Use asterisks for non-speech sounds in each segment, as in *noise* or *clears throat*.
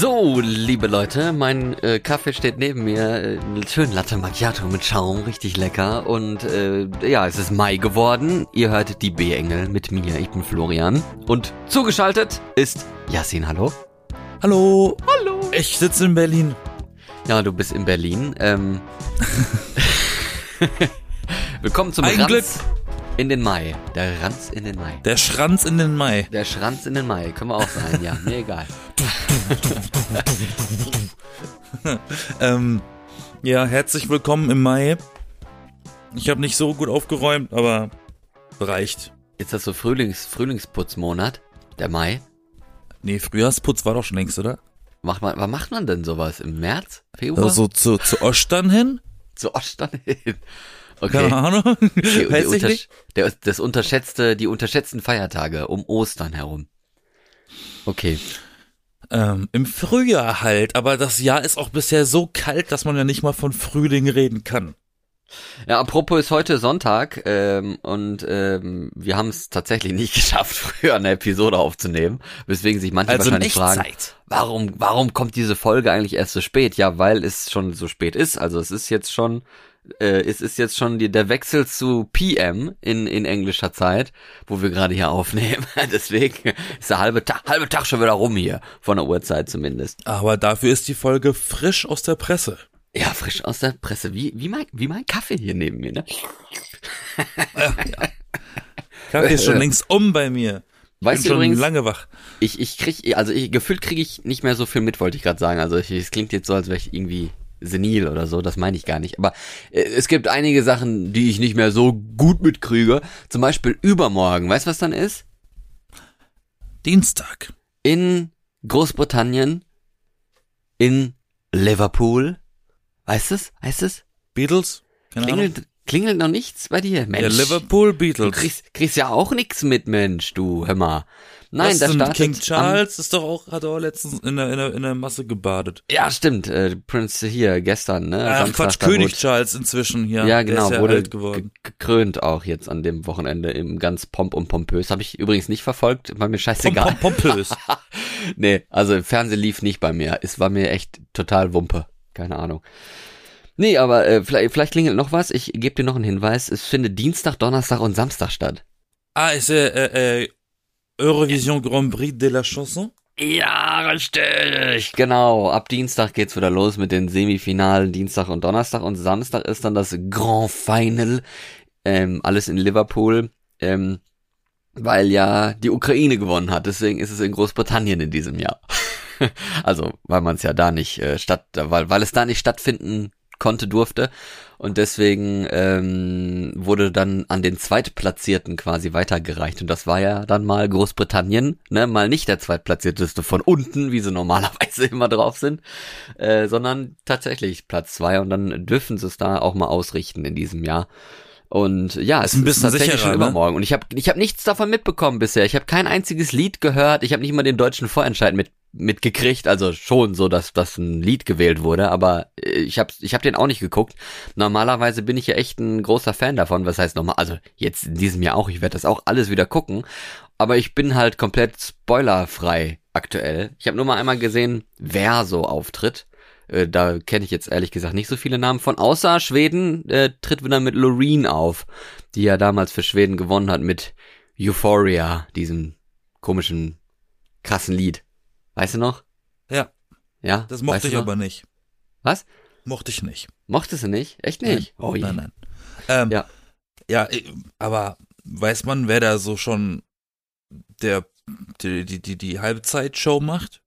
So, liebe Leute, mein äh, Kaffee steht neben mir. Äh, schön Latte Macchiato mit Schaum, richtig lecker. Und äh, ja, es ist Mai geworden. Ihr hört die B-Engel mit mir. Ich bin Florian. Und zugeschaltet ist Yassin. Hallo. Hallo. Hallo. Ich sitze in Berlin. Ja, du bist in Berlin. Ähm, *laughs* *laughs* Willkommen zum Ein Ranz Glück. In den Mai. Der Ranz in den Mai. Der Schranz in den Mai. Der Schranz in den Mai. Können wir auch sein, ja. Mir egal. *laughs* Ähm, ja, herzlich willkommen im Mai. Ich habe nicht so gut aufgeräumt, aber reicht. Ist das so Frühlings Frühlingsputzmonat? Der Mai? Nee, Frühjahrsputz war doch schon längst, oder? Macht man, wann macht man denn sowas? Im März? Februar? Also zu, zu Ostern hin? Zu Ostern hin. Okay. Keine Ahnung. *laughs* Die, die Weiß ich nicht. der, das unterschätzte, die unterschätzten Feiertage um Ostern herum. Okay. Ähm, Im Frühjahr halt, aber das Jahr ist auch bisher so kalt, dass man ja nicht mal von Frühling reden kann. Ja, apropos ist heute Sonntag ähm, und ähm, wir haben es tatsächlich nicht *laughs* geschafft, früher eine Episode aufzunehmen, weswegen sich manche Also in wahrscheinlich fragen, Echtzeit. warum, warum kommt diese Folge eigentlich erst so spät? Ja, weil es schon so spät ist. Also es ist jetzt schon, äh, es ist jetzt schon die, der Wechsel zu PM in, in englischer Zeit, wo wir gerade hier aufnehmen. *laughs* Deswegen ist der halbe Tag, halbe Tag schon wieder rum hier, von der Uhrzeit zumindest. Aber dafür ist die Folge frisch aus der Presse. Ja, frisch aus der Presse, wie, wie mein, wie mein Kaffee hier neben mir, ne? Kaffee ist schon *laughs* längst um bei mir. Weißt Bin du schon übrigens, lange wach. Ich, ich krieg, also ich, gefühlt kriege ich nicht mehr so viel mit, wollte ich gerade sagen. Also ich, es klingt jetzt so, als wäre ich irgendwie senil oder so, das meine ich gar nicht. Aber äh, es gibt einige Sachen, die ich nicht mehr so gut mitkriege. Zum Beispiel übermorgen, weißt du, was dann ist? Dienstag. In Großbritannien, in Liverpool. Weißt es? Weißt es? Beatles? Keine Ahnung. Klingelt, klingelt noch nichts bei dir, Mensch. Der Liverpool Du Beatles. kriegst, kriegst ja auch nix mit, Mensch, du, hör mal. Nein, Was da startet King am- Charles ist doch auch, hat auch letztens in der, in der, in der Masse gebadet. Ja, stimmt. Äh, Prince hier gestern, ne? Ach, Samstag, Quatsch, König wurde- Charles inzwischen hier. Ja, genau, ja wurde gekrönt auch jetzt an dem Wochenende im ganz pomp und pompös. Habe ich übrigens nicht verfolgt, war mir scheißegal. pom, pompös. *laughs* nee, also im Fernsehen lief nicht bei mir. Es war mir echt total Wumpe. Keine Ahnung. Nee, aber äh, vielleicht, vielleicht klingelt noch was. Ich gebe dir noch einen Hinweis. Es findet Dienstag, Donnerstag und Samstag statt. ah, ist äh, äh, äh, Eurovision Grand Prix de la Chanson? Ja, richtig. Genau. Ab Dienstag geht's wieder los mit den Semifinalen Dienstag und Donnerstag und Samstag ist dann das Grand Final. Ähm, alles in Liverpool. Ähm, weil ja die Ukraine gewonnen hat. Deswegen ist es in Großbritannien in diesem Jahr. *laughs* also, weil man es ja da nicht äh, statt, weil, weil es da nicht stattfinden konnte, durfte. Und deswegen ähm, wurde dann an den Zweitplatzierten quasi weitergereicht. Und das war ja dann mal Großbritannien, ne, mal nicht der Zweitplatzierteste von unten, wie sie normalerweise *laughs* immer drauf sind, äh, sondern tatsächlich Platz zwei. Und dann dürfen sie es da auch mal ausrichten in diesem Jahr. Und ja, es Ist ein bisschen tatsächlich sicherer, schon ne? übermorgen. Und ich habe ich hab nichts davon mitbekommen bisher. Ich habe kein einziges Lied gehört. Ich habe nicht mal den deutschen Vorentscheid mit mitgekriegt. Also schon so, dass das ein Lied gewählt wurde. Aber äh, ich habe ich hab den auch nicht geguckt. Normalerweise bin ich ja echt ein großer Fan davon. Was heißt nochmal? Also jetzt in diesem Jahr auch. Ich werde das auch alles wieder gucken. Aber ich bin halt komplett spoilerfrei aktuell. Ich habe nur mal einmal gesehen, wer so auftritt. Äh, Da kenne ich jetzt ehrlich gesagt nicht so viele Namen von. Außer Schweden äh, tritt wieder mit Loreen auf, die ja damals für Schweden gewonnen hat mit Euphoria, diesem komischen, krassen Lied. Weißt du noch? Ja, Ja? das mochte weißt ich aber nicht. Was? Mochte ich nicht. Mochtest du nicht? Echt nicht? Nein. Oh je. Nein, nein. Ähm, Ja. ja. Ja, aber weiß man, wer da so schon der die, die, die, die Halbzeitshow macht?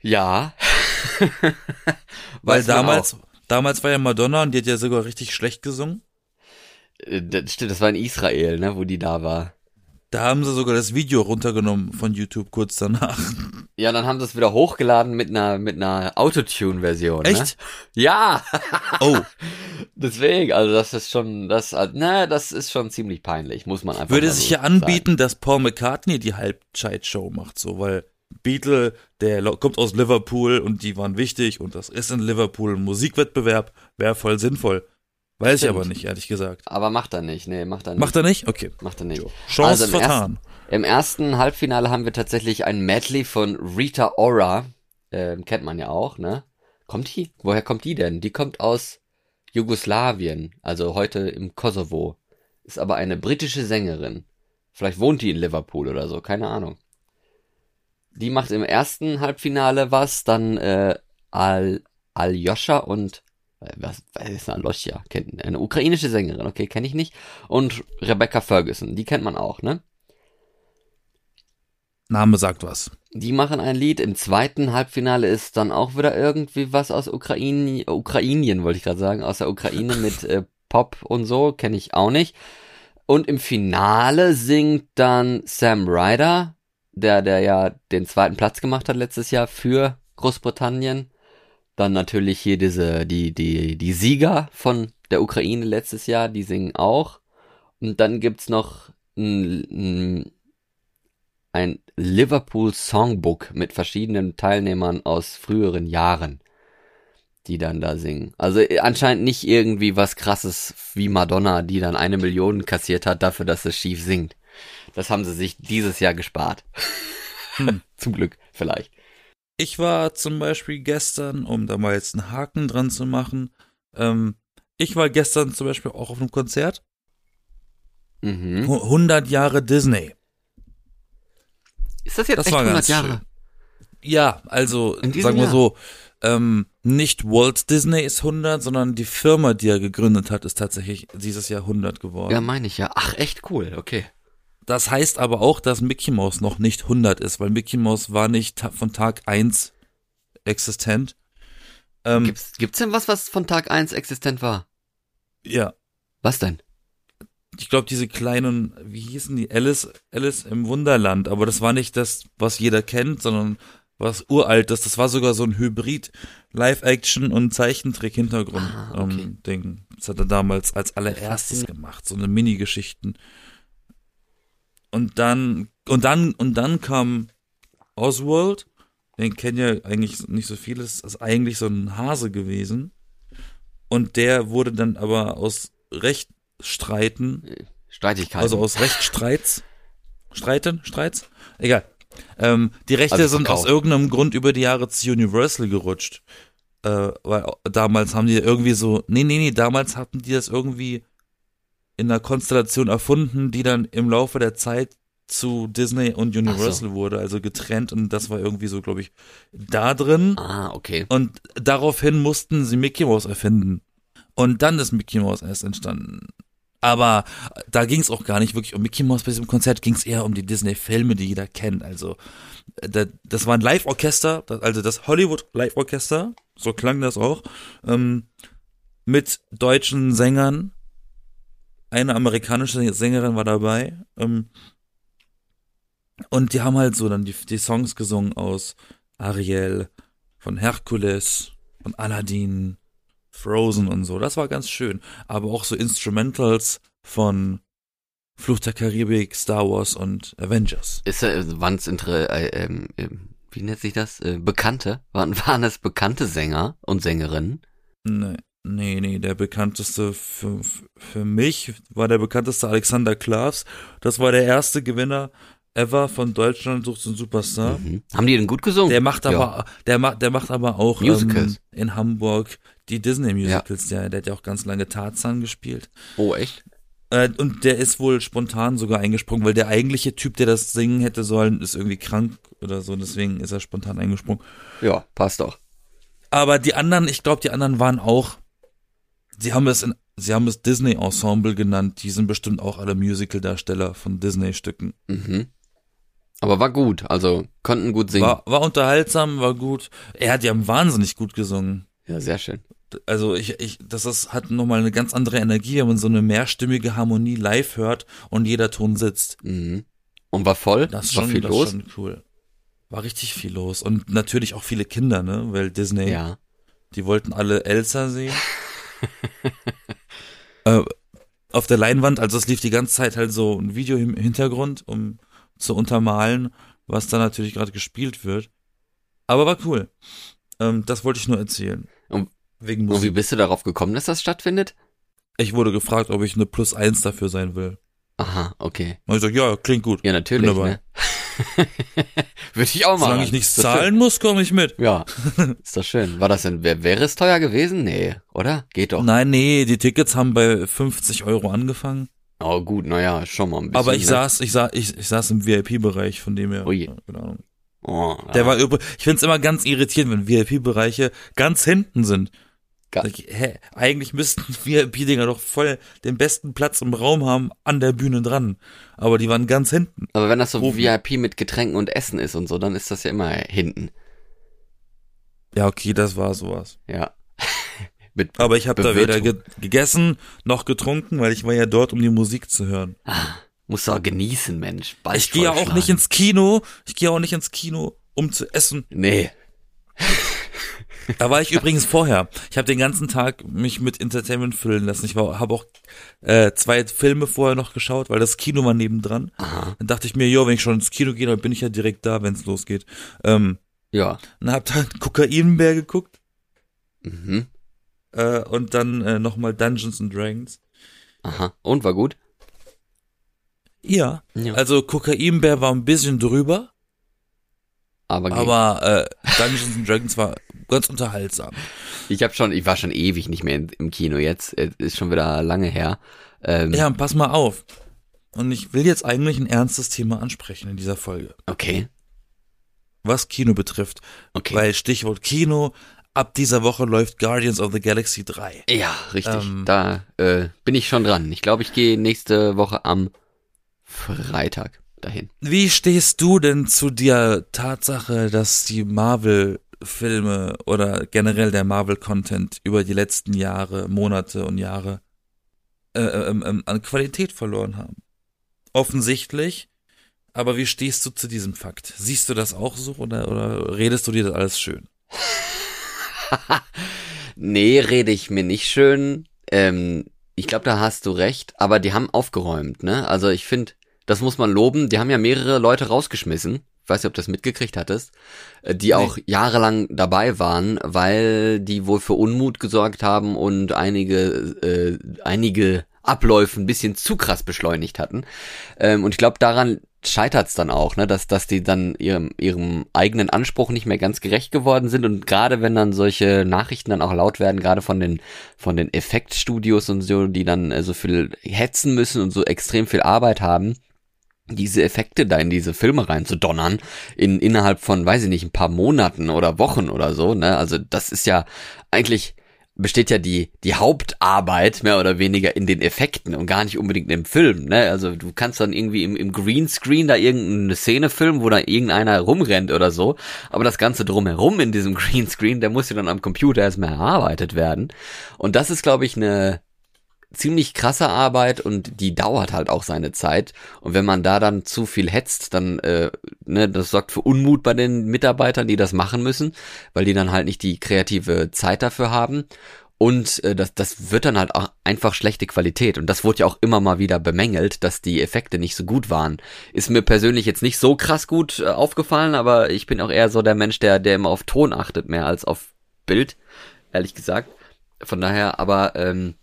Ja. *laughs* Weil damals, auch. damals war ja Madonna und die hat ja sogar richtig schlecht gesungen. Äh, Das stimmt, das war in Israel, ne, wo die da war. Da haben sie sogar das Video runtergenommen von YouTube kurz danach. Ja, dann haben sie es wieder hochgeladen mit einer, mit einer Autotune-Version. Ne? Echt? Ja! Oh, *laughs* Deswegen, also das ist schon, das, na, das ist schon ziemlich peinlich, muss man einfach würde sich so ja anbieten, dass Paul McCartney die Halbzeitshow macht, so, weil Beatle, der kommt aus Liverpool und die waren wichtig und das ist in Liverpool ein Musikwettbewerb, wäre voll sinnvoll. Weiß ich Stimmt. aber nicht, ehrlich gesagt. Aber macht er nicht, nee, macht er nicht. Macht er nicht? Okay. Macht er nicht. Chance Also im vertan. Im ersten Halbfinale haben wir tatsächlich ein Medley von Rita Ora. Ähm, kennt man ja auch, ne? Kommt die? Woher kommt die denn? Die kommt aus Jugoslawien, also heute im Kosovo. Ist aber eine britische Sängerin. Vielleicht wohnt die in Liverpool oder so, keine Ahnung. Die macht im ersten Halbfinale was, dann äh, Al Aljoscha und was, was ist eine Aljoscha? Kennt eine ukrainische Sängerin, okay, kenne ich nicht. Und Rebecca Ferguson, die kennt man auch, ne? Name sagt was. Die machen ein Lied. Im zweiten Halbfinale ist dann auch wieder irgendwie was aus Ukraine, Ukrainien, wollte ich gerade sagen, aus der Ukraine mit äh, Pop und so, kenne ich auch nicht. Und im Finale singt dann Sam Ryder, der, der ja den zweiten Platz gemacht hat letztes Jahr für Großbritannien. Dann natürlich hier diese, die, die, die Sieger von der Ukraine letztes Jahr, die singen auch. Und dann gibt's noch ein, ein, Liverpool Songbook mit verschiedenen Teilnehmern aus früheren Jahren, die dann da singen. Also äh, anscheinend nicht irgendwie was krasses wie Madonna, die dann eine Million kassiert hat dafür, dass es schief singt. Das haben sie sich dieses Jahr gespart. Hm. *laughs* Zum Glück, vielleicht. Ich war zum Beispiel gestern, um da mal jetzt einen Haken dran zu machen, ähm, ich war gestern zum Beispiel auch auf einem Konzert. Mhm. 100 Jahre Disney. Ist das jetzt Das echt war 100 ganz Jahre? schön. Ja, also sagen wir Jahr? so, ähm, nicht Walt Disney ist 100, sondern die Firma, die er gegründet hat, ist tatsächlich dieses Jahr 100 geworden. Ja, meine ich ja. Ach, echt cool, okay. Das heißt aber auch, dass Mickey Mouse noch nicht 100 ist, weil Mickey Mouse war nicht von Tag 1 existent. Ähm, Gibt's, gibt's denn was, was von Tag 1 existent war? ja, Was denn? ich glaube, diese kleinen, wie hießen die, Alice, Alice im Wunderland, aber das war nicht das, was jeder kennt, sondern was uraltes. Das war sogar so ein Hybrid Live-Action und Zeichentrick-Hintergrund Ah, okay. ähm. Das hat er damals als allererstes gemacht, so eine Mini-Geschichten. Und dann, und dann, und dann kam Oswald, den kennen ja eigentlich nicht so viele, ist ist eigentlich so ein Hase gewesen. Und der wurde dann aber aus Rechtsstreiten Streitigkeiten. also aus Rechtsstreits. Streiten? Streits? Egal. Ähm, die Rechte Also sind aus irgendeinem Grund über die Jahre zu Universal gerutscht. Äh, weil damals haben die irgendwie so, nee, nee, nee, damals hatten die das irgendwie in einer Konstellation erfunden, die dann im Laufe der Zeit zu Disney und Universal wurde, also getrennt und das war irgendwie so, glaube ich, da drin. ah, okay. Und daraufhin mussten sie Mickey Mouse erfinden. Und dann ist Mickey Mouse erst entstanden. Aber da ging es auch gar nicht wirklich um Mickey Mouse bei diesem Konzert, ging es eher um die Disney-Filme, die jeder kennt. Also da- das war ein Live-Orchester, also das Hollywood Live-Orchester, so klang das auch, ähm, mit deutschen Sängern. Eine amerikanische Sängerin war dabei. Ähm, und die haben halt so dann die, die Songs gesungen aus Ariel, von Hercules, von Aladdin, Frozen und so. Das war ganz schön. Aber auch so Instrumentals von Fluch der Karibik, Star Wars und Avengers. Ist äh, waren's inter, äh, ähm, ähm, wie nennt sich das? Äh, Bekannte? Waren, waren es bekannte Sänger und Sängerinnen? Nee, nee, nee, der bekannteste für, für mich war der bekannteste Alexander Klavs. Das war der erste Gewinner ever von Deutschland sucht den Superstar. Mhm. Haben die denn gut gesungen? Der macht Ja. aber, der macht, der macht aber auch Musicals. Ähm, in Hamburg die Disney Musicals. Der, der hat ja auch ganz lange Tarzan gespielt. Oh, echt? Äh, und der ist wohl spontan sogar eingesprungen, weil der eigentliche Typ, der das singen hätte sollen, ist irgendwie krank oder so. Deswegen ist er spontan eingesprungen. Ja, passt doch. Aber die anderen, ich glaube, die anderen waren auch. Sie haben es in, sie haben es Disney Ensemble genannt. Die sind bestimmt auch alle Musical-Darsteller von Disney-Stücken. Mhm. Aber war gut, also konnten gut singen. War, war unterhaltsam, war gut. Er hat ja wahnsinnig gut gesungen. Ja, sehr schön. also ich, ich, das ist, hat nochmal eine ganz andere Energie, wenn man so eine mehrstimmige Harmonie live hört und jeder Ton sitzt. Mhm. Und war voll? Das ist war schon, viel das los? schon cool. War richtig viel los. Und natürlich auch viele Kinder, ne? Weil Disney, Ja. die wollten alle Elsa sehen. *laughs* äh, auf der Leinwand, also es lief die ganze Zeit halt so ein Video im Hintergrund, um zu untermalen, was da natürlich gerade gespielt wird. Aber war cool. Ähm, das wollte ich nur erzählen. Und- Wegen Und wie bist du darauf gekommen, dass das stattfindet? Ich wurde gefragt, ob ich eine Plus eins dafür sein will. Aha, okay. Und ich sag, ja, klingt gut. Ja, natürlich, ne? *laughs* Würde ich auch machen. Solange ich nichts zahlen muss, komme ich mit. Ja, *laughs* ist doch schön. War das denn, wär, wäre es teuer gewesen? Nee, oder? Geht doch. Nein, nee, die Tickets haben bei 50 Euro angefangen. Oh gut, naja, schon mal ein bisschen. Aber ich ne? saß, ich saß, ich, ich saß im VIP-Bereich, von dem her. Ui. ja, keine Ahnung. Oh, Der ja. war übr ich find's immer ganz irritierend, wenn VIP-Bereiche ganz hinten sind. Ich, hä, eigentlich müssten *laughs* VIP-Dinger doch voll den besten Platz im Raum haben, an der Bühne dran. Aber die waren ganz hinten. Aber wenn das so Oben. VIP mit Getränken und Essen ist und so, dann ist das ja immer hinten. Ja, okay, das war sowas. Ja. *laughs* mit Aber ich habe da weder ge gegessen noch getrunken, weil ich war ja dort, um die Musik zu hören. Musst du auch genießen, Mensch. Bald Ich gehe ja auch nicht ins Kino. Ich gehe auch nicht ins Kino, um zu essen. Nee. Da war ich übrigens vorher. Ich habe den ganzen Tag mich mit Entertainment füllen lassen. Ich habe auch äh, zwei Filme vorher noch geschaut, weil das Kino war nebendran. Aha. Dann dachte ich mir, jo, wenn ich schon ins Kino gehe, dann bin ich ja direkt da, wenn es losgeht. Ähm, Ja. dann hab dann *laughs* Kokainbär geguckt Mhm. äh, und dann äh, nochmal Dungeons and Dragons. Aha. Und war gut? Ja. Ja. Also Kokainbär war ein bisschen drüber, Aber, aber äh, Dungeons and Dragons war ganz unterhaltsam. ich habe schon, ich war schon ewig nicht mehr in, im Kino jetzt. Es Ist schon wieder lange her. Ähm, Ja, pass mal auf. Und ich will jetzt eigentlich ein ernstes Thema ansprechen in dieser Folge. Okay. was Kino betrifft. Okay. Weil Stichwort Kino, ab dieser Woche läuft Guardians of the Galaxy 3. ja, richtig. Ähm, da äh, bin ich schon dran. Ich glaube, ich gehe nächste Woche am Freitag dahin. Wie stehst du denn zu der Tatsache, dass die Marvel-Filme oder generell der Marvel-Content über die letzten Jahre, Monate und Jahre äh, ähm, ähm, an Qualität verloren haben? Offensichtlich. Aber wie stehst du zu diesem Fakt? Siehst du das auch so oder, oder redest du dir das alles schön? *laughs* Nee, rede ich mir nicht schön. Ähm, ich glaube, da hast du recht, aber die haben aufgeräumt, ne? Also ich finde, das muss man loben. Die haben ja mehrere Leute rausgeschmissen. Ich weiß nicht, ob du das mitgekriegt hattest, äh, die auch jahrelang dabei waren, weil die wohl für Unmut gesorgt haben und einige, äh, einige Abläufe ein bisschen zu krass beschleunigt hatten. Ähm, und ich glaube, daran scheitert's dann auch, ne, dass, dass die dann ihrem, ihrem eigenen Anspruch nicht mehr ganz gerecht geworden sind. Und gerade wenn dann solche Nachrichten dann auch laut werden, gerade von den, von den Effektstudios und so, die dann äh, so viel hetzen müssen und so extrem viel Arbeit haben, diese Effekte da in diese Filme reinzudonnern, in, innerhalb von, weiß ich nicht, ein paar Monaten oder Wochen oder so, ne, also das ist ja eigentlich, besteht ja die, die Hauptarbeit mehr oder weniger in den Effekten und gar nicht unbedingt im Film, ne? Also du kannst dann irgendwie im, im Greenscreen da irgendeine Szene filmen, wo da irgendeiner rumrennt oder so, aber das Ganze drumherum in diesem *laughs* Greenscreen, der muss ja dann am Computer erstmal erarbeitet werden. Und das ist, glaube ich, eine ziemlich krasse Arbeit und die dauert halt auch seine Zeit. Und wenn man da dann zu viel hetzt, dann, äh, ne, das sorgt für Unmut bei den Mitarbeitern, die das machen müssen, weil die dann halt nicht die kreative Zeit dafür haben. Und äh, das, das wird dann halt auch einfach schlechte Qualität. Und das wurde ja auch immer mal wieder bemängelt, dass die Effekte nicht so gut waren. Ist mir persönlich jetzt nicht so krass gut äh, aufgefallen, aber ich bin auch eher so der Mensch, der, der immer auf Ton achtet, mehr als auf Bild, ehrlich gesagt. Von daher, aber ähm,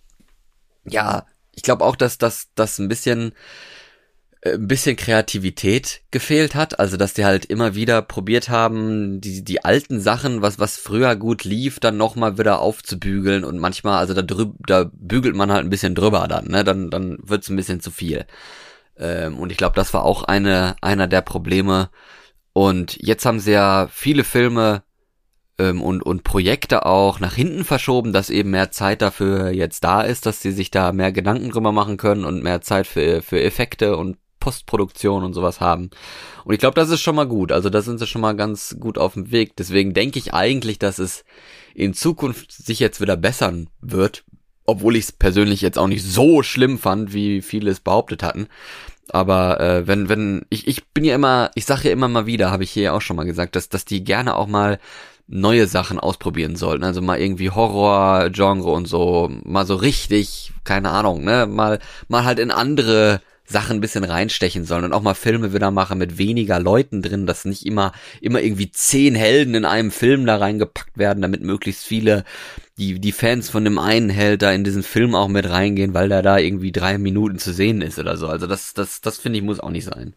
ja, ich glaube auch, dass das dass ein bisschen äh, ein bisschen Kreativität gefehlt hat, also dass die halt immer wieder probiert haben, die die alten Sachen, was was früher gut lief, dann noch mal wieder aufzubügeln und manchmal, also da drüb, da bügelt man halt ein bisschen drüber dann, ne, dann dann wird's ein bisschen zu viel. Ähm, und ich glaube, das war auch eine einer der Probleme. Und jetzt haben sie ja viele Filme ähm, und, und Projekte auch nach hinten verschoben, dass eben mehr Zeit dafür jetzt da ist, dass sie sich da mehr Gedanken drüber machen können und mehr Zeit für, für Effekte und Postproduktion und sowas haben. Und ich glaube, das ist schon mal gut. Also da sind sie schon mal ganz gut auf dem Weg. Deswegen denke ich eigentlich, dass es in Zukunft sich jetzt wieder bessern wird, obwohl ich es persönlich jetzt auch nicht so schlimm fand, wie viele es behauptet hatten. Aber äh, wenn, wenn, ich, ich bin ja immer, ich sage ja immer mal wieder, habe ich hier auch schon mal gesagt, dass, dass die gerne auch mal neue Sachen ausprobieren sollten. Also mal irgendwie Horror-Genre und so, mal so richtig, keine Ahnung, ne, mal, mal halt in andere Sachen ein bisschen reinstechen sollen und auch mal Filme wieder machen mit weniger Leuten drin, dass nicht immer, immer irgendwie zehn Helden in einem Film da reingepackt werden, damit möglichst viele, die, die Fans von dem einen Held da in diesen Film auch mit reingehen, weil der da irgendwie drei Minuten zu sehen ist oder so. Also das, das, das finde ich muss auch nicht sein.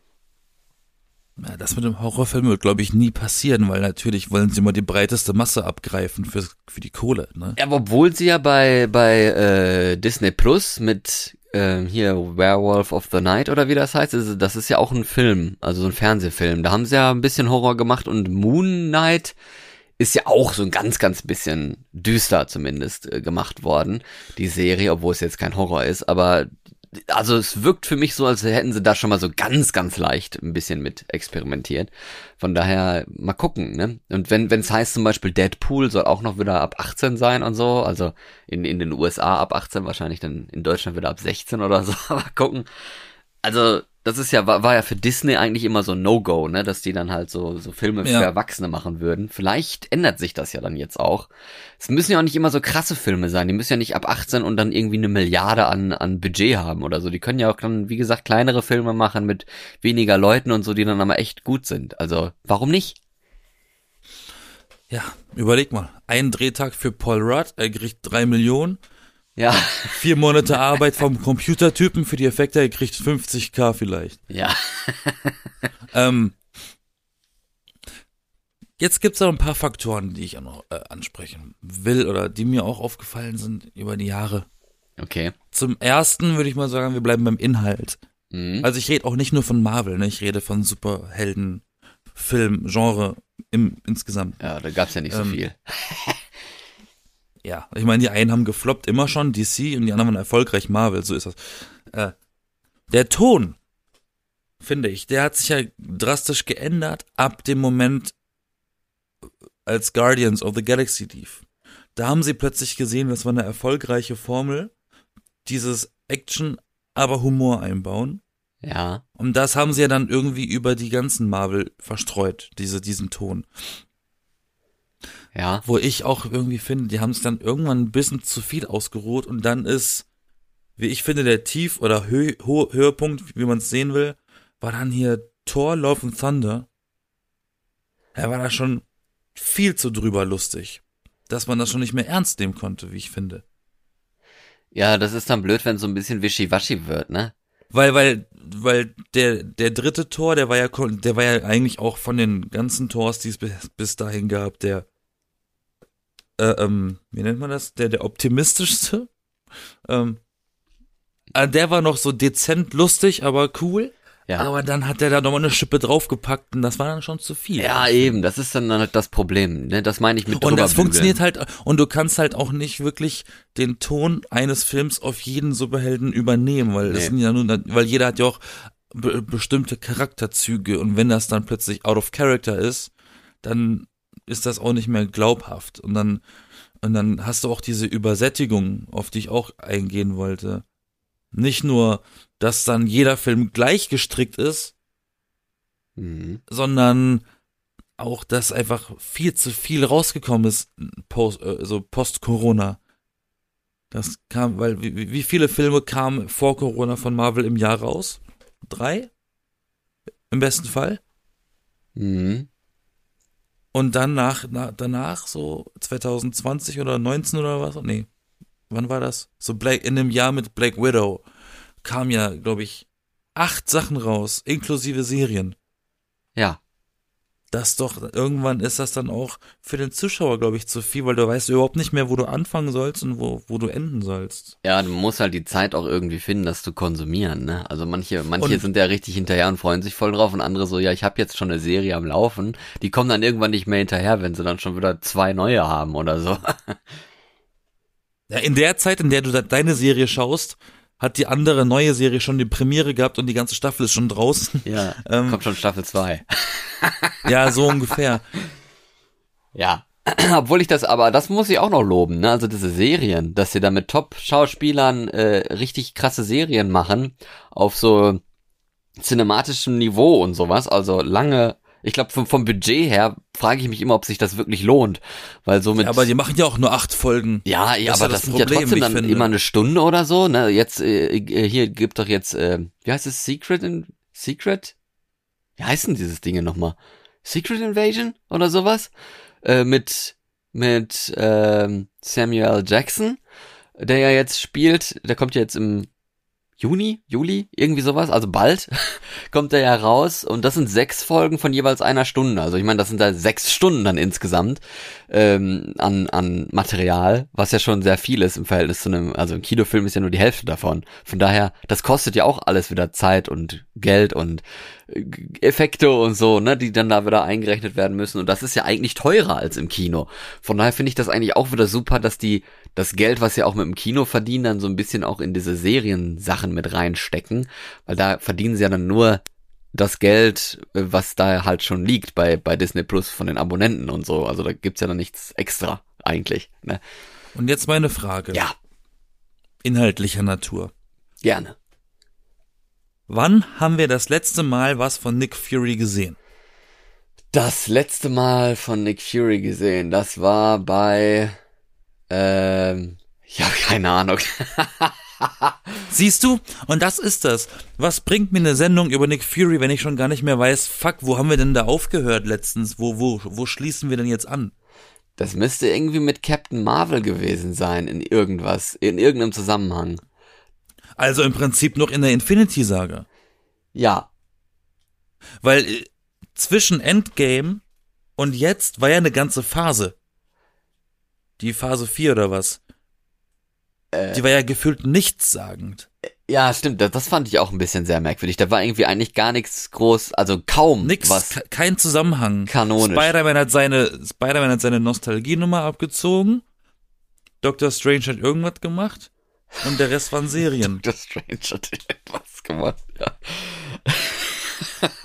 Ja, das mit dem Horrorfilm wird, glaube ich, nie passieren, weil natürlich wollen sie immer die breiteste Masse abgreifen für, für die Kohle. Ne? Ja, obwohl sie ja bei, bei äh, Disney Plus mit äh, hier Werewolf of the Night oder wie das heißt, das ist ja auch ein Film, also so ein Fernsehfilm. Da haben sie ja ein bisschen Horror gemacht und Moon Knight ist ja auch so ein ganz, ganz bisschen düster zumindest äh, gemacht worden, die Serie, obwohl es jetzt kein Horror ist, aber also es wirkt für mich so, als hätten sie da schon mal so ganz, ganz leicht ein bisschen mit experimentiert. Von daher mal gucken, ne? Und wenn es heißt zum Beispiel Deadpool soll auch noch wieder ab 18 sein und so, also in in den USA ab 18 wahrscheinlich dann in Deutschland wieder ab 16 oder so, *laughs* mal gucken. Also das ist ja, war, war ja für Disney eigentlich immer so ein No-Go, ne, dass die dann halt so, so Filme Ja. für Erwachsene machen würden. Vielleicht ändert sich das ja dann jetzt auch. Es müssen ja auch nicht immer so krasse Filme sein. Die müssen ja nicht ab 18 und dann irgendwie eine Milliarde an, an Budget haben oder so. Die können ja auch dann, wie gesagt, kleinere Filme machen mit weniger Leuten und so, die dann aber echt gut sind. Also, warum nicht? Ja, überleg mal. Ein Drehtag für Paul Rudd, er kriegt drei Millionen. Ja, Vier Monate Arbeit vom Computertypen für die Effekte, er kriegt 50k vielleicht. ja. *laughs* Ähm, jetzt gibt's noch ein paar Faktoren, die ich auch noch äh, ansprechen will oder die mir auch aufgefallen sind über die Jahre. Okay. Zum ersten würde ich mal sagen, wir bleiben beim Inhalt. Mhm. Also ich rede auch nicht nur von Marvel, ne? ich rede von Superhelden, Film, Genre im, insgesamt. Ja, da gab's ja nicht so Ähm, viel. Ja, ich meine, die einen haben gefloppt immer schon, DC, und die anderen waren erfolgreich, Marvel, so ist das. Äh, der Ton, finde ich, der hat sich ja drastisch geändert ab dem Moment, als Guardians of the Galaxy lief. Da haben sie plötzlich gesehen, das war eine erfolgreiche Formel, dieses Action, aber Humor einbauen. Ja. Und das haben sie ja dann irgendwie über die ganzen Marvel verstreut, diese, diesen Ton. Ja. Wo ich auch irgendwie finde, die haben es dann irgendwann ein bisschen zu viel ausgeruht und dann ist, wie ich finde, der Tief- oder Hö Ho Höhepunkt, wie man es sehen will, war dann hier Thor Love and Thunder. Er war da schon viel zu drüber lustig, dass man das schon nicht mehr ernst nehmen konnte, wie ich finde. Ja, das ist dann blöd, wenn so ein bisschen wischiwaschi wird, ne? Weil, weil, weil der, der dritte Tor, der war ja, der war ja eigentlich auch von den ganzen Tors, die es bis, bis dahin gab, der, äh, ähm, wie nennt man das? Der, der optimistischste. Ähm, äh, der war noch so dezent lustig, aber cool. Ja. Aber dann hat der da nochmal eine Schippe draufgepackt und das war dann schon zu viel. Ja, eben, das ist dann halt das Problem, ne? Das meine ich mit Und das funktioniert halt, und du kannst halt auch nicht wirklich den Ton eines Films auf jeden Superhelden übernehmen, weil Nee. sind ja nur, weil jeder hat ja auch be bestimmte Charakterzüge und wenn das dann plötzlich out of character ist, dann ist das auch nicht mehr glaubhaft und dann, und dann hast du auch diese Übersättigung, auf die ich auch eingehen wollte. Nicht nur, dass dann jeder Film gleich gestrickt ist, Mhm. sondern auch, dass einfach viel zu viel rausgekommen ist, post, äh, so post-Corona. Das kam, weil wie, wie viele Filme kamen vor Corona von Marvel im Jahr raus? Drei? Im besten Fall. Mhm. Und dann nach, na, danach, so 2020 oder 19 oder was? Nee. Wann war das? So Black, in dem Jahr mit Black Widow kam ja, glaube ich, acht Sachen raus, inklusive Serien. Ja. Das doch, irgendwann ist das dann auch für den Zuschauer, glaube ich, zu viel, weil du weißt überhaupt nicht mehr, wo du anfangen sollst und wo, wo du enden sollst. Ja, du musst halt die Zeit auch irgendwie finden, das zu konsumieren, ne? Also manche, manche Und- sind ja richtig hinterher und freuen sich voll drauf und andere so, ja, ich habe jetzt schon eine Serie am Laufen. Die kommen dann irgendwann nicht mehr hinterher, wenn sie dann schon wieder zwei neue haben oder so. *laughs* Ja, in der Zeit, in der du deine Serie schaust, hat die andere neue Serie schon die Premiere gehabt und die ganze Staffel ist schon draußen. Ja, *laughs* Ähm, kommt schon Staffel 2. Ja, so ungefähr. Ja. *clears throat* Obwohl ich das, aber das muss ich auch noch loben, ne? Also diese Serien, dass sie da mit Top-Schauspielern äh, richtig krasse Serien machen, auf so cinematischem Niveau und sowas, also lange Ich glaube, vom, vom Budget her frage ich mich immer, ob sich das wirklich lohnt. Weil so mit. Ja, aber die machen ja auch nur acht Folgen. Ja, ja Das aber ja das, das sind ja Problem, trotzdem dann finde. immer eine Stunde oder so. Ne? Jetzt äh, äh, hier gibt doch jetzt, äh, wie heißt es, Secret in Secret? Wie heißt denn dieses Ding nochmal? Secret Invasion oder sowas? Äh, mit mit ähm, Samuel Jackson, der ja jetzt spielt. Der kommt ja jetzt im Juni, Juli, irgendwie sowas, also bald *laughs* kommt er ja raus und das sind sechs Folgen von jeweils einer Stunde. Also ich meine, das sind da sechs Stunden dann insgesamt ähm, an, an Material, was ja schon sehr viel ist im Verhältnis zu einem, also ein Kinofilm ist ja nur die Hälfte davon. Von daher, das kostet ja auch alles wieder Zeit und Geld und äh, Effekte und so, ne, die dann da wieder eingerechnet werden müssen. Und das ist ja eigentlich teurer als im Kino. Von daher finde ich das eigentlich auch wieder super, dass die das Geld, was sie auch mit dem Kino verdienen, dann so ein bisschen auch in diese Seriensachen mit reinstecken, weil da verdienen sie ja dann nur das Geld, äh, was da halt schon liegt bei, bei Disney Plus von den Abonnenten und so. Also da gibt's ja dann nichts extra eigentlich. Ne? Und jetzt meine Frage. Ja, Inhaltlicher Natur. gerne. Wann haben wir das letzte Mal was von Nick Fury gesehen? Das letzte Mal von Nick Fury gesehen, das war bei, ähm, *laughs* ich habe keine Ahnung. *laughs* Siehst du? Und das ist das. Was bringt mir eine Sendung über Nick Fury, wenn ich schon gar nicht mehr weiß, fuck, wo haben wir denn da aufgehört letztens? Wo, wo, wo schließen wir denn jetzt an? Das müsste irgendwie mit Captain Marvel gewesen sein, in irgendwas, in irgendeinem Zusammenhang. Also im Prinzip noch in der Infinity-Saga. Ja, Weil äh, zwischen Endgame und jetzt war ja eine ganze Phase. Die Phase 4 oder was? Die war ja gefühlt nichtssagend. ja, stimmt, das, das fand ich auch ein bisschen sehr merkwürdig. Da war irgendwie eigentlich gar nichts groß, also kaum Nix, was. ke- kein Zusammenhang. kanonisch. Spider-Man hat seine, Spider-Man hat seine Nostalgienummer abgezogen. Doctor Strange hat irgendwas gemacht. Und der Rest waren Serien. *laughs* Doctor Strange hat was gemacht, ja.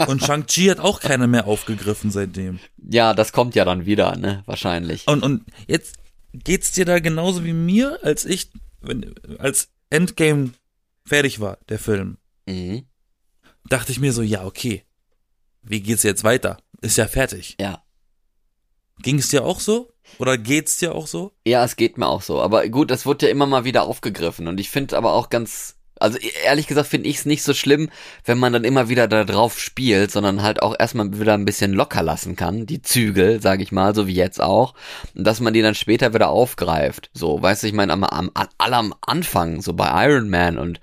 Und Shang-Chi hat auch keiner mehr aufgegriffen seitdem. Ja, das kommt ja dann wieder, ne, wahrscheinlich. Und, und jetzt geht's dir da genauso wie mir, als ich, wenn, als Endgame fertig war, der Film, Mhm. dachte ich mir so, ja, okay. Wie geht's jetzt weiter? Ist ja fertig. Ja. Ging es dir auch so? Oder geht's dir auch so? Ja, es geht mir auch so. Aber gut, das wird ja immer mal wieder aufgegriffen. Und ich finde aber auch ganz, also e- ehrlich gesagt finde ich es nicht so schlimm, wenn man dann immer wieder da drauf spielt, sondern halt auch erstmal wieder ein bisschen locker lassen kann, die Zügel, sage ich mal, so wie jetzt auch. Dass man die dann später wieder aufgreift. So, weißt du, ich meine, am, am, all am Anfang, so bei Iron Man und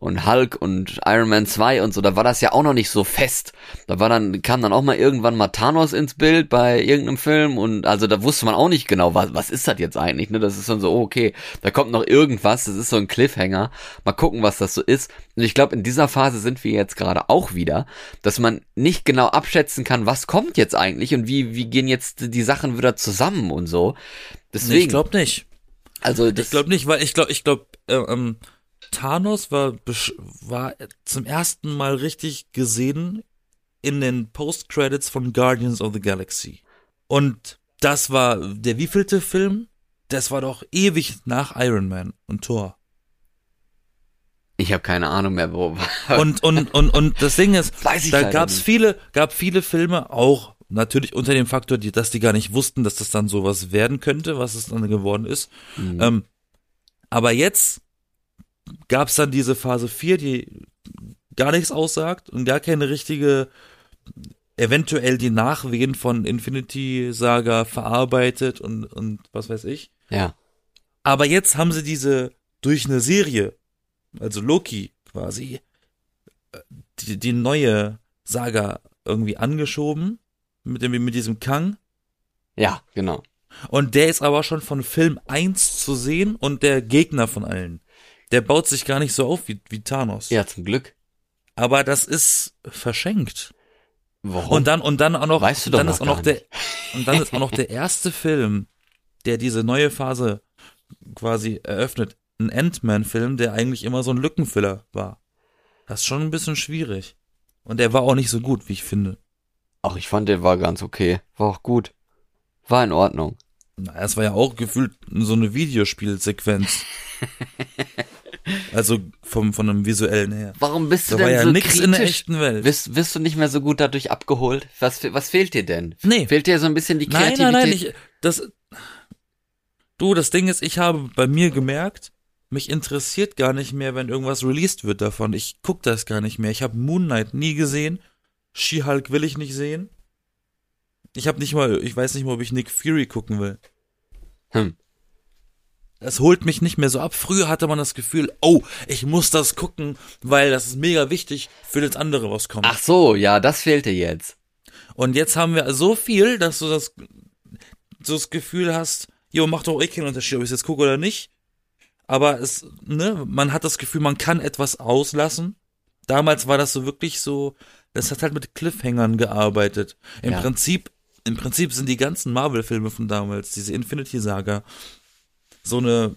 und Hulk und Iron Man 2 und so, da war das ja auch noch nicht so fest. Da war dann, kam dann auch mal irgendwann mal Thanos ins Bild bei irgendeinem Film und also da wusste man auch nicht genau, was, was ist das jetzt eigentlich, ne? Das ist dann so, oh, okay, da kommt noch irgendwas, das ist so ein Cliffhanger. Mal gucken, was das so ist. Und ich glaube, in dieser Phase sind wir jetzt gerade auch wieder, dass man nicht genau abschätzen kann, was kommt jetzt eigentlich und wie, wie gehen jetzt die Sachen wieder zusammen und so. Deswegen, Nee, ich glaube nicht. also Ich glaube nicht, weil ich glaube, ich glaube, äh, ähm, Thanos war, war zum ersten Mal richtig gesehen in den Post-Credits von Guardians of the Galaxy. Und das war der wievielte Film? Das war doch ewig nach Iron Man und Thor. ich habe keine Ahnung mehr, wo. Und, und, und, und das Ding ist, *laughs* da gab's nicht. viele, gab viele Filme auch, natürlich unter dem Faktor, die, dass die gar nicht wussten, dass das dann sowas werden könnte, was es dann geworden ist. Mhm. Ähm, aber jetzt gab's dann diese Phase 4, die gar nichts aussagt und gar keine richtige, eventuell die Nachwehen von Infinity Saga verarbeitet und, und was weiß ich. ja. Aber jetzt haben sie diese durch eine Serie, also Loki quasi, äh, die, die neue Saga irgendwie angeschoben mit dem mit diesem Kang Ja, genau. und der ist aber schon von Film 1 zu sehen und der Gegner von allen. Der baut sich gar nicht so auf wie, wie Thanos. Ja, zum Glück. Aber das ist verschenkt. Warum? Und dann und dann auch noch Weißt du doch dann noch ist auch noch der und dann ist auch noch *laughs* der erste Film, der diese neue Phase quasi eröffnet, ein Ant-Man-Film, der eigentlich immer so ein Lückenfüller war. Das ist schon ein bisschen schwierig. Und der war auch nicht so gut, wie ich finde. Ach, ich fand, der war ganz okay. War auch gut. War in Ordnung. Na, es war ja auch gefühlt so eine Videospielsequenz. *laughs* Also vom, von einem visuellen her. Warum bist du Da denn ja so nix kritisch? in der echten Welt. Wirst, wirst du nicht mehr so gut dadurch abgeholt? Was, was fehlt dir denn? Nee. Fehlt dir so ein bisschen die Nein, Kreativität? nein, nein, ich, das, du, das Ding ist, ich habe bei mir gemerkt, mich interessiert gar nicht mehr, wenn irgendwas released wird davon. Ich guck das gar nicht mehr. Ich habe Moon Knight nie gesehen. She-Hulk will ich nicht sehen. Ich habe nicht mal, ich weiß nicht mal, ob ich Nick Fury gucken will. Hm. Das holt mich nicht mehr so ab. Früher hatte man das Gefühl, oh, ich muss das gucken, weil das ist mega wichtig für das andere, was kommt. Ach so, ja, das fehlt dir jetzt. Und jetzt haben wir so viel, dass du das, so das Gefühl hast, jo, macht doch eh keinen Unterschied, ob ich es jetzt gucke oder nicht. Aber es, ne, man hat das Gefühl, man kann etwas auslassen. Damals war das so wirklich so, das hat halt mit Cliffhangern gearbeitet. Im Ja. Prinzip, im Prinzip sind die ganzen Marvel-Filme von damals, diese Infinity-Saga, so eine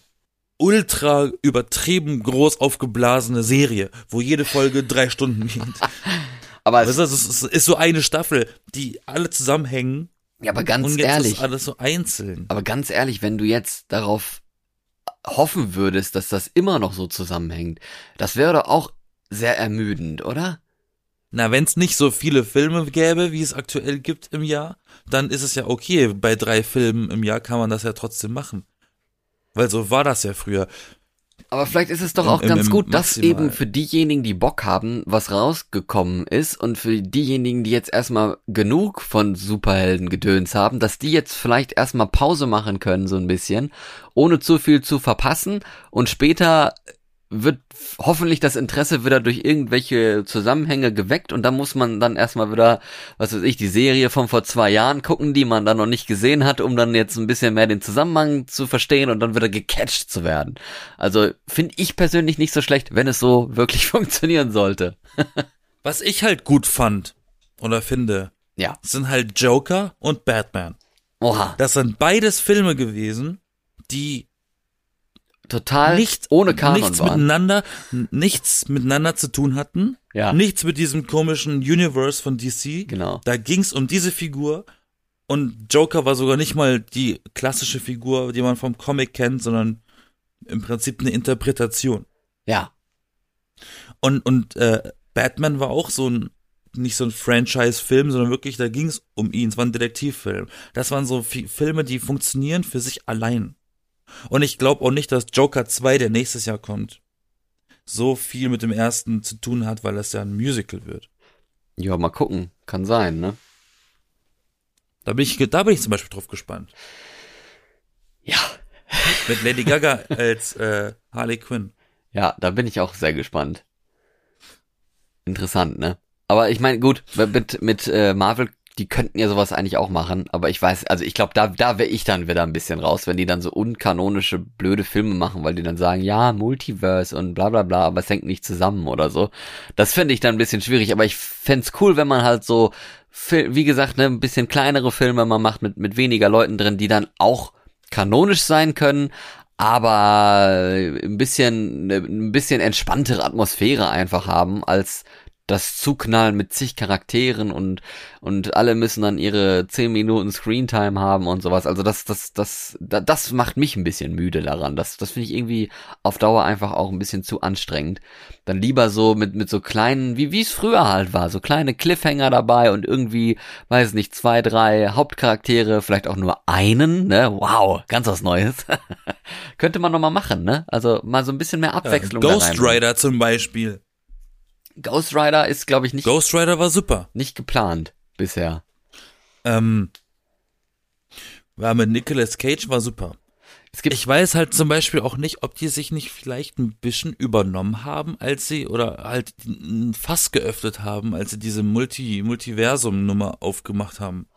ultra übertrieben groß aufgeblasene Serie, wo jede Folge drei Stunden geht. *laughs* Aber, Weißt es, du, das ist, es ist so eine Staffel, die alle zusammenhängen ja, aber ganz und jetzt ehrlich, ist alles so einzeln. aber ganz ehrlich, wenn du jetzt darauf hoffen würdest, dass das immer noch so zusammenhängt, das wäre doch auch sehr ermüdend, oder? Na, wenn es nicht so viele Filme gäbe, wie es aktuell gibt im Jahr, dann ist es ja okay. Bei drei Filmen im Jahr kann man das ja trotzdem machen. Weil so war das ja früher. Aber vielleicht ist es doch auch im- ganz im gut, dass Maximal. eben für diejenigen, die Bock haben, was rausgekommen ist und für diejenigen, die jetzt erstmal genug von Superhelden-Gedöns haben, dass die jetzt vielleicht erstmal Pause machen können, so ein bisschen, ohne zu viel zu verpassen und später wird hoffentlich das Interesse wieder durch irgendwelche Zusammenhänge geweckt und dann muss man dann erstmal wieder, was weiß ich, die Serie von vor zwei Jahren gucken, die man dann noch nicht gesehen hat, um dann jetzt ein bisschen mehr den Zusammenhang zu verstehen und dann wieder gecatcht zu werden. Also finde ich persönlich nicht so schlecht, wenn es so *laughs* wirklich funktionieren sollte. *laughs* Was ich halt gut fand oder finde, Ja. sind halt Joker und Batman. Oha. Das sind beides Filme gewesen, die Total nicht, ohne Kanon nichts waren. miteinander, nichts miteinander zu tun hatten. Ja. Nichts mit diesem komischen Universe von DC. Genau. Da ging's um diese Figur und Joker war sogar nicht mal die klassische Figur, die man vom Comic kennt, sondern im Prinzip eine Interpretation. Ja. Und und äh, Batman war auch so ein nicht so ein Franchise-Film, sondern wirklich, da ging's um ihn. Es war ein Detektivfilm. Das waren so Fi- Filme, die funktionieren für sich allein. Und ich glaube auch nicht, dass Joker 2, der nächstes Jahr kommt, so viel mit dem ersten zu tun hat, weil das ja ein Musical wird. Ja, mal gucken. Kann sein, ne? Da bin ich, da bin ich zum Beispiel drauf gespannt. Ja. *laughs* Mit Lady Gaga als äh, Harley Quinn. Ja, da bin ich auch sehr gespannt. Interessant, ne? Aber ich meine, gut, mit, mit äh, Marvel, die könnten ja sowas eigentlich auch machen, aber ich weiß, also ich glaube, da, da wäre ich dann wieder ein bisschen raus, wenn die dann so unkanonische, blöde Filme machen, weil die dann sagen, ja, Multiverse und bla bla bla, aber es hängt nicht zusammen oder so. Das fände ich dann ein bisschen schwierig, aber ich fänd's cool, wenn man halt so, wie gesagt, ne, ein bisschen kleinere Filme man macht mit, mit weniger Leuten drin, die dann auch kanonisch sein können, aber ein bisschen, ein bisschen entspanntere Atmosphäre einfach haben, als das Zuknallen mit zig Charakteren und, und alle müssen dann ihre 10 Minuten Screentime haben und sowas. Also das, das, das, das, das macht mich ein bisschen müde daran. Das, das finde ich irgendwie auf Dauer einfach auch ein bisschen zu anstrengend. Dann lieber so mit, mit so kleinen, wie, wie es früher halt war, so kleine Cliffhanger dabei und irgendwie, weiß nicht, zwei, drei Hauptcharaktere, vielleicht auch nur einen, ne? Wow, ganz was Neues. *laughs* Könnte man noch mal machen, ne? Also mal so ein bisschen mehr Abwechslung da Ghost. Rider zum Beispiel. Ghost Rider ist, glaube ich, nicht, Ghost Rider war super. nicht geplant bisher. Ähm, war mit Nicolas Cage war super. Ich weiß halt zum Beispiel auch nicht, ob die sich nicht vielleicht ein bisschen übernommen haben, als sie oder halt ein Fass geöffnet haben, als sie diese Multi Multiversum-Nummer aufgemacht haben.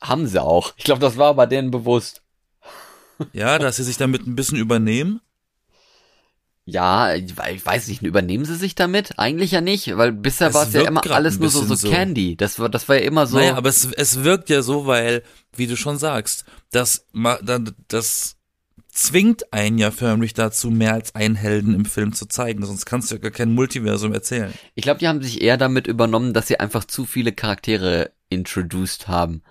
haben sie auch. Ich glaube, das war bei denen bewusst. Ja, dass sie sich damit ein bisschen übernehmen. Ja, ich we- ich weiß nicht, übernehmen sie sich damit? Eigentlich ja nicht, weil bisher war es ja immer alles nur so, so. Candy. Das war, das war ja immer so. Naja, aber es, es wirkt ja so, weil, wie du schon sagst, das, das zwingt einen ja förmlich dazu, mehr als einen Helden im Film zu zeigen. Sonst kannst du ja gar kein Multiversum erzählen. Ich glaube, die haben sich eher damit übernommen, dass sie einfach zu viele Charaktere introduced haben.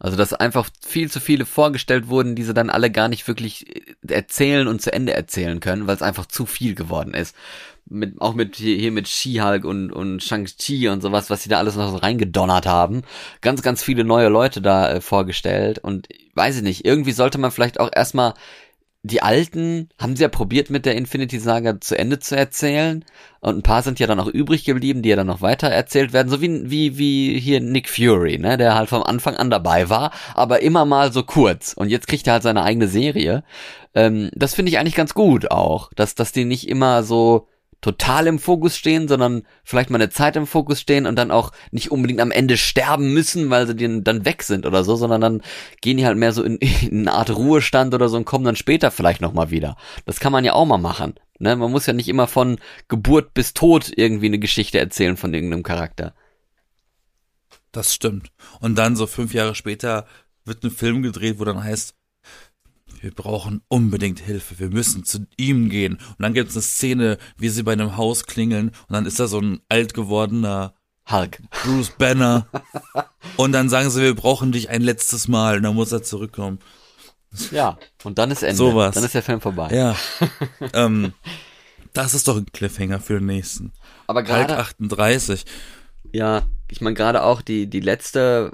Also dass einfach viel zu viele vorgestellt wurden, die sie dann alle gar nicht wirklich äh, erzählen und zu Ende erzählen können, weil es einfach zu viel geworden ist. Mit, auch mit hier, hier mit She-Hulk und, und Shang-Chi und sowas, was sie da alles noch so reingedonnert haben. Ganz, ganz viele neue Leute da äh, vorgestellt und weiß ich nicht, irgendwie sollte man vielleicht auch erstmal die alten haben sie ja probiert mit der Infinity Saga zu Ende zu erzählen. Und ein paar sind ja dann auch übrig geblieben, die ja dann noch weiter erzählt werden, so wie wie wie hier Nick Fury, ne, der halt vom Anfang an dabei war, aber immer mal so kurz. Und jetzt kriegt er halt seine eigene Serie. Ähm, das finde ich eigentlich ganz gut auch, dass dass die nicht immer so total im Fokus stehen, sondern vielleicht mal eine Zeit im Fokus stehen und dann auch nicht unbedingt am Ende sterben müssen, weil sie dann weg sind oder so, sondern dann gehen die halt mehr so in, in eine Art Ruhestand oder so und kommen dann später vielleicht nochmal wieder. Das kann man ja auch mal machen. Ne? Man muss ja nicht immer von Geburt bis Tod irgendwie eine Geschichte erzählen von irgendeinem Charakter. Das stimmt. Und dann so fünf Jahre später wird ein Film gedreht, wo dann heißt, wir brauchen unbedingt Hilfe, wir müssen zu ihm gehen. Und dann gibt es eine Szene, wie sie bei einem Haus klingeln und dann ist da so ein alt gewordener Hulk. Bruce Banner. und dann sagen sie, wir brauchen dich ein letztes Mal und dann muss er zurückkommen. Ja, und dann ist Ende. Sowas. Dann ist der Film vorbei. Ja. *laughs* ähm, das ist doch ein Cliffhanger für den nächsten. Aber Hulk gerade 38. Ja, ich meine gerade auch die die letzte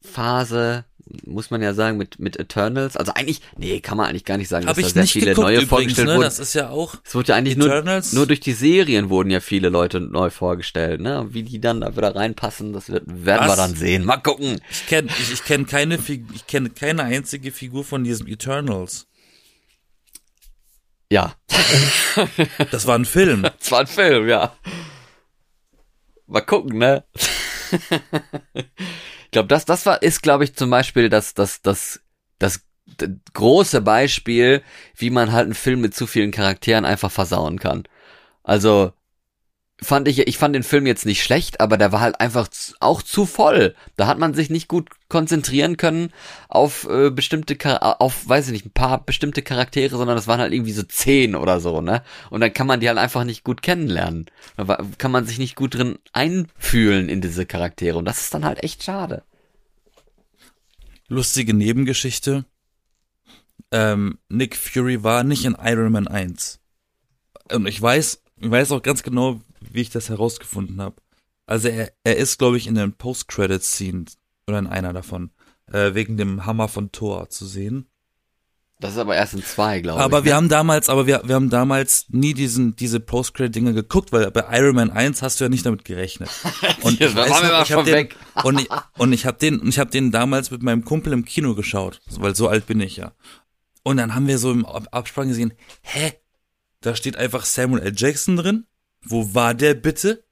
Phase muss man ja sagen mit mit Eternals. Also eigentlich nee, kann man eigentlich gar nicht sagen, Habe dass ich da sehr nicht viele geguckt neue übrigens, vorgestellt ne? wurden. Das ist ja auch Es wurde ja eigentlich nur Eternals. nur durch die Serien wurden ja viele Leute neu vorgestellt, ne? Wie die dann da wieder reinpassen, das wird, werden wir Was? dann sehen. Mal gucken. ich kenne ich, ich kenn keine ich kenne keine einzige Figur von diesem Eternals. Ja, *laughs* Das war ein Film. *laughs* das war ein Film, ja. Mal gucken, ne? *laughs* ich glaube, das, das war, ist, glaube ich, zum Beispiel das, das, das, das große Beispiel, wie man halt einen Film mit zu vielen Charakteren einfach versauen kann. Also, fand ich, ich fand den Film jetzt nicht schlecht, aber der war halt einfach z- auch zu voll. Da hat man sich nicht gut konzentrieren können auf äh, bestimmte, auf, weiß ich nicht, ein paar bestimmte Charaktere, sondern das waren halt irgendwie so zehn oder so, ne? Und dann kann man die halt einfach nicht gut kennenlernen. Da kann man sich nicht gut drin einfühlen in diese Charaktere. Und das ist dann halt echt schade. Lustige Nebengeschichte. Ähm, Nick Fury war nicht in Iron Man 1. Und ich weiß, ich weiß auch ganz genau, wie ich das herausgefunden habe. Also er, er ist, glaube ich, in den Post-Credit-Scene oder in einer davon, äh, wegen dem Hammer von Thor zu sehen. Das ist aber erst in zwei, glaube ich. Aber wir ne? haben damals, aber wir, wir haben damals nie diesen, diese Post-Credit-Dinger geguckt, weil bei Iron Man 1 hast du ja nicht damit gerechnet. *laughs* Und waren wir mal ich hab schon den, weg. *laughs* und ich, und ich habe den, und ich habe den damals mit meinem Kumpel im Kino geschaut, weil so alt bin ich ja. Und dann haben wir so im Ab- Abspann gesehen, hä? Da steht einfach Samuel L. Jackson drin. Wo war der bitte?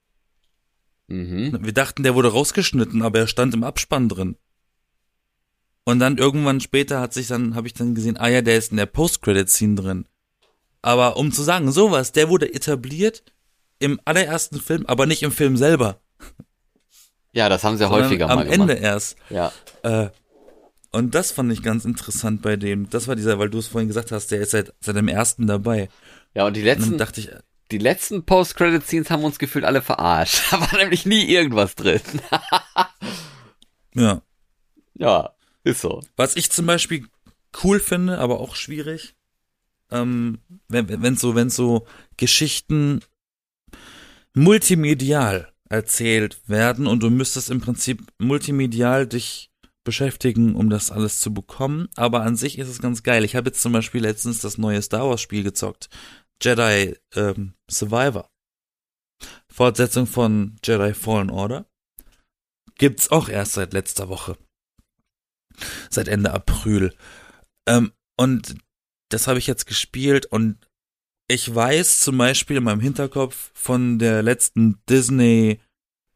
Mhm. Wir dachten, der wurde rausgeschnitten, aber er stand im Abspann drin. Und dann irgendwann später hat sich dann, habe ich dann gesehen, ah ja, der ist in der Post-Credit-Scene drin. Aber um zu sagen, sowas, der wurde etabliert im allerersten Film, aber nicht im Film selber. Ja, das haben sie sondern häufiger am mal Ende gemacht. erst. Ja. Äh, und das fand ich ganz interessant bei dem. Das war dieser, weil du es vorhin gesagt hast, der ist seit, seit dem ersten dabei. Ja, und die Und dann letzten, dachte ich, die letzten Post-Credit-Scenes haben uns gefühlt alle verarscht. *laughs* Da war nämlich nie irgendwas drin. ja. ja, ist so. Was ich zum Beispiel cool finde, aber auch schwierig, ähm, wenn, wenn so, wenn so Geschichten multimedial erzählt werden und du müsstest im Prinzip multimedial dich beschäftigen, um das alles zu bekommen. Aber an sich ist es ganz geil. Ich habe jetzt zum Beispiel letztens das neue Star Wars Spiel gezockt. Jedi ähm, Survivor. Fortsetzung von Jedi Fallen Order. Gibt's auch erst seit letzter Woche. Seit Ende April. Ähm, und das habe ich jetzt gespielt und ich weiß zum Beispiel in meinem Hinterkopf von der letzten Disney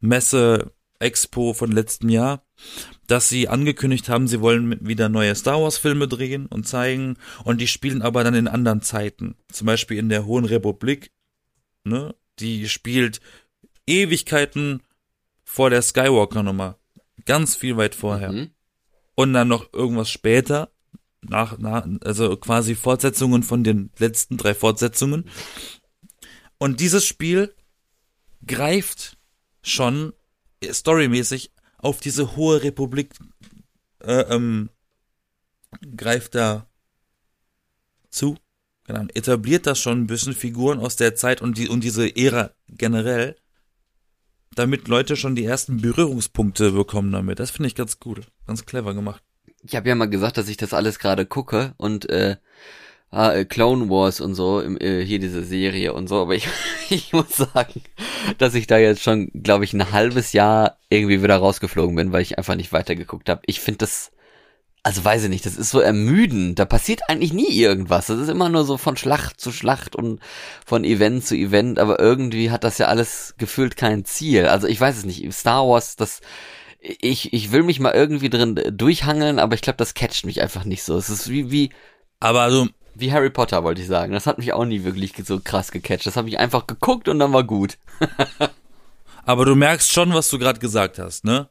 Messe Expo von letztem Jahr, dass sie angekündigt haben, sie wollen wieder neue Star Wars Filme drehen und zeigen und die spielen aber dann in anderen Zeiten. Zum Beispiel in der Hohen Republik, ne? Die spielt Ewigkeiten vor der Skywalker Nummer. Ganz viel weit vorher Mhm. und dann noch irgendwas später, nach, nach, also quasi Fortsetzungen von den letzten drei Fortsetzungen. Und dieses Spiel greift schon storymäßig auf diese hohe Republik äh, ähm, greift da zu, genau, etabliert das schon ein bisschen Figuren aus der Zeit und die und diese Ära generell, damit Leute schon die ersten Berührungspunkte bekommen damit. Das finde ich ganz gut, ganz clever gemacht. Ich habe ja mal gesagt, dass ich das alles gerade gucke und äh, ah, äh, Clone Wars und so, äh, hier diese Serie und so, aber ich, *laughs* ich muss sagen, dass ich da jetzt schon, glaube ich, ein halbes Jahr irgendwie wieder rausgeflogen bin, weil ich einfach nicht weitergeguckt habe. Ich finde das, also weiß ich nicht, das ist so ermüdend. Da passiert eigentlich nie irgendwas. Das ist immer nur so von Schlacht zu Schlacht und von Event zu Event, aber irgendwie hat das ja alles gefühlt kein Ziel. Also ich weiß es nicht. Star Wars, das ich, ich will mich mal irgendwie drin durchhangeln, aber ich glaube, das catcht mich einfach nicht so. Es ist wie, wie, Aber also, wie Harry Potter, wollte ich sagen. Das hat mich auch nie wirklich so krass gecatcht. Das habe ich einfach geguckt und dann war gut. *laughs* aber du merkst schon, was du gerade gesagt hast, ne?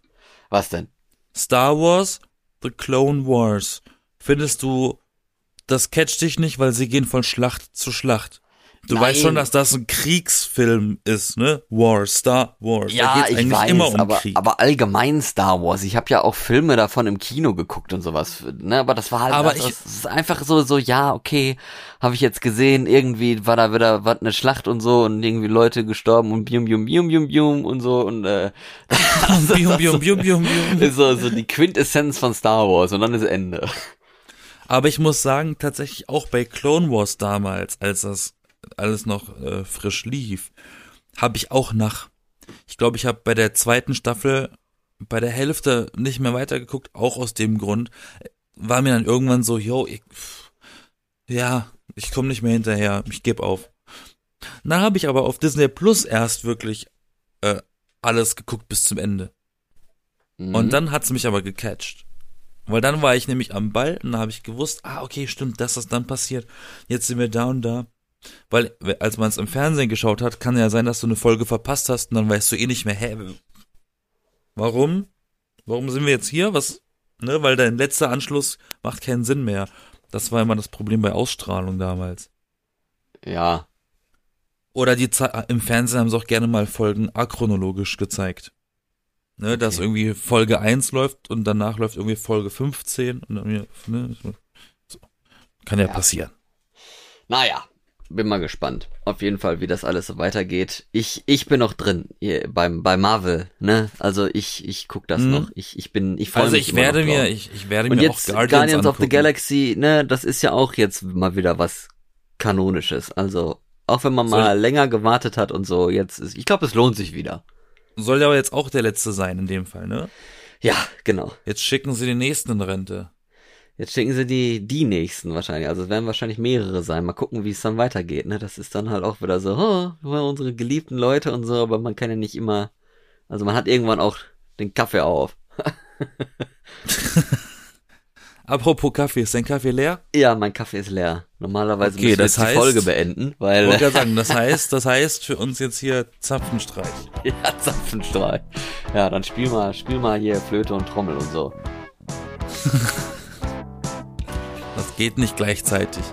Was denn? Star Wars, The Clone Wars. Findest du, das catcht dich nicht, weil sie gehen von Schlacht zu Schlacht? Du Nein. weißt schon, dass das ein Kriegsfilm ist, ne? War, Star Wars. Ja, ich weiß, um aber, aber allgemein Star Wars. Ich habe ja auch Filme davon im Kino geguckt und sowas. Ne, aber das war halt, Aber das, ich- das ist einfach so, so ja, okay, habe ich jetzt gesehen. Irgendwie war da wieder was eine Schlacht und so und irgendwie Leute gestorben und bium bium bium bium bium und so und äh, *laughs* *laughs* bium, bium, bium, bium, bium. ist so so die Quintessenz von Star Wars und dann ist Ende. Aber ich muss sagen, tatsächlich auch bei Clone Wars damals, als das alles noch äh, frisch lief, habe ich auch nach, ich glaube, ich habe bei der zweiten Staffel bei der Hälfte nicht mehr weitergeguckt, auch aus dem Grund, äh, war mir dann irgendwann so, yo, ich, ja, ich komme nicht mehr hinterher, ich gebe auf. Dann habe ich aber auf Disney Plus erst wirklich äh, alles geguckt bis zum Ende. Mhm. Und dann hat's mich aber gecatcht. Weil dann war ich nämlich am Ball und dann habe ich gewusst, ah, okay, stimmt, das ist dann passiert. Jetzt sind wir da und da. Weil, als man es im Fernsehen geschaut hat, kann ja sein, dass du eine Folge verpasst hast und dann weißt du eh nicht mehr, hä, warum? Warum sind wir jetzt hier? Was? Ne, weil dein letzter Anschluss macht keinen Sinn mehr. Das war immer das Problem bei Ausstrahlung damals. ja, Oder die Ze im Fernsehen haben sie auch gerne mal Folgen achronologisch gezeigt. Ne, dass Okay. irgendwie Folge 1 läuft und danach läuft irgendwie Folge 15 und dann, ne, so. Kann ja, Ja. passieren. naja, bin mal gespannt. Auf jeden Fall, wie das alles so weitergeht. Ich ich bin noch drin hier beim bei Marvel, ne? Also ich ich guck das Mhm. noch. Ich ich bin ich freu Also mich ich immer werde noch mir, ich, ich werde Und mir jetzt auch Guardians, Guardians, of the. Galaxy, ne, das ist ja auch jetzt mal wieder was kanonisches. Also auch wenn man Soll- mal länger gewartet hat und so, jetzt ist ich glaube, es lohnt sich wieder. Soll ja aber jetzt auch der letzte sein in dem Fall, ne? Ja, genau. Jetzt schicken sie den nächsten in Rente. Jetzt schicken sie die die nächsten wahrscheinlich. Also es werden wahrscheinlich mehrere sein. Mal gucken, wie es dann weitergeht, ne? Das ist dann halt auch wieder so, oh, wir unsere geliebten Leute und so, aber man kann ja nicht immer also man hat irgendwann auch den Kaffee auf. *laughs* *laughs* Apropos Kaffee, ist dein Kaffee leer? Ja, mein Kaffee ist leer. Normalerweise Okay, müssen wir jetzt die heißt- Folge beenden, Ich weil wollte gerade sagen, das heißt, das heißt für uns jetzt hier Zapfenstreich. *laughs* ja, Zapfenstrahl. Ja, dann spiel mal, spiel mal hier Flöte und Trommel und so. Geht nicht gleichzeitig.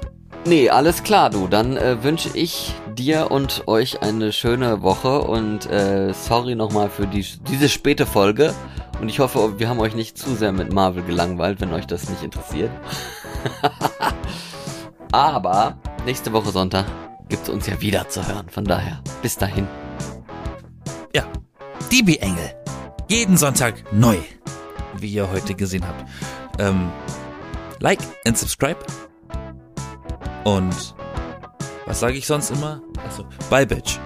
Nee, alles klar, du. Dann äh, wünsche ich dir und euch eine schöne Woche und äh, sorry nochmal für die, diese späte Folge. Und ich hoffe, wir haben euch nicht zu sehr mit Marvel gelangweilt, wenn euch das nicht interessiert. *laughs* Aber nächste Woche Sonntag gibt's uns ja wieder zu hören. Von daher, bis dahin. Ja, DB Engel. Jeden Sonntag neu, wie ihr heute gesehen habt. Ähm, like and subscribe. Und was sage ich sonst immer? Also, bye, Bitch.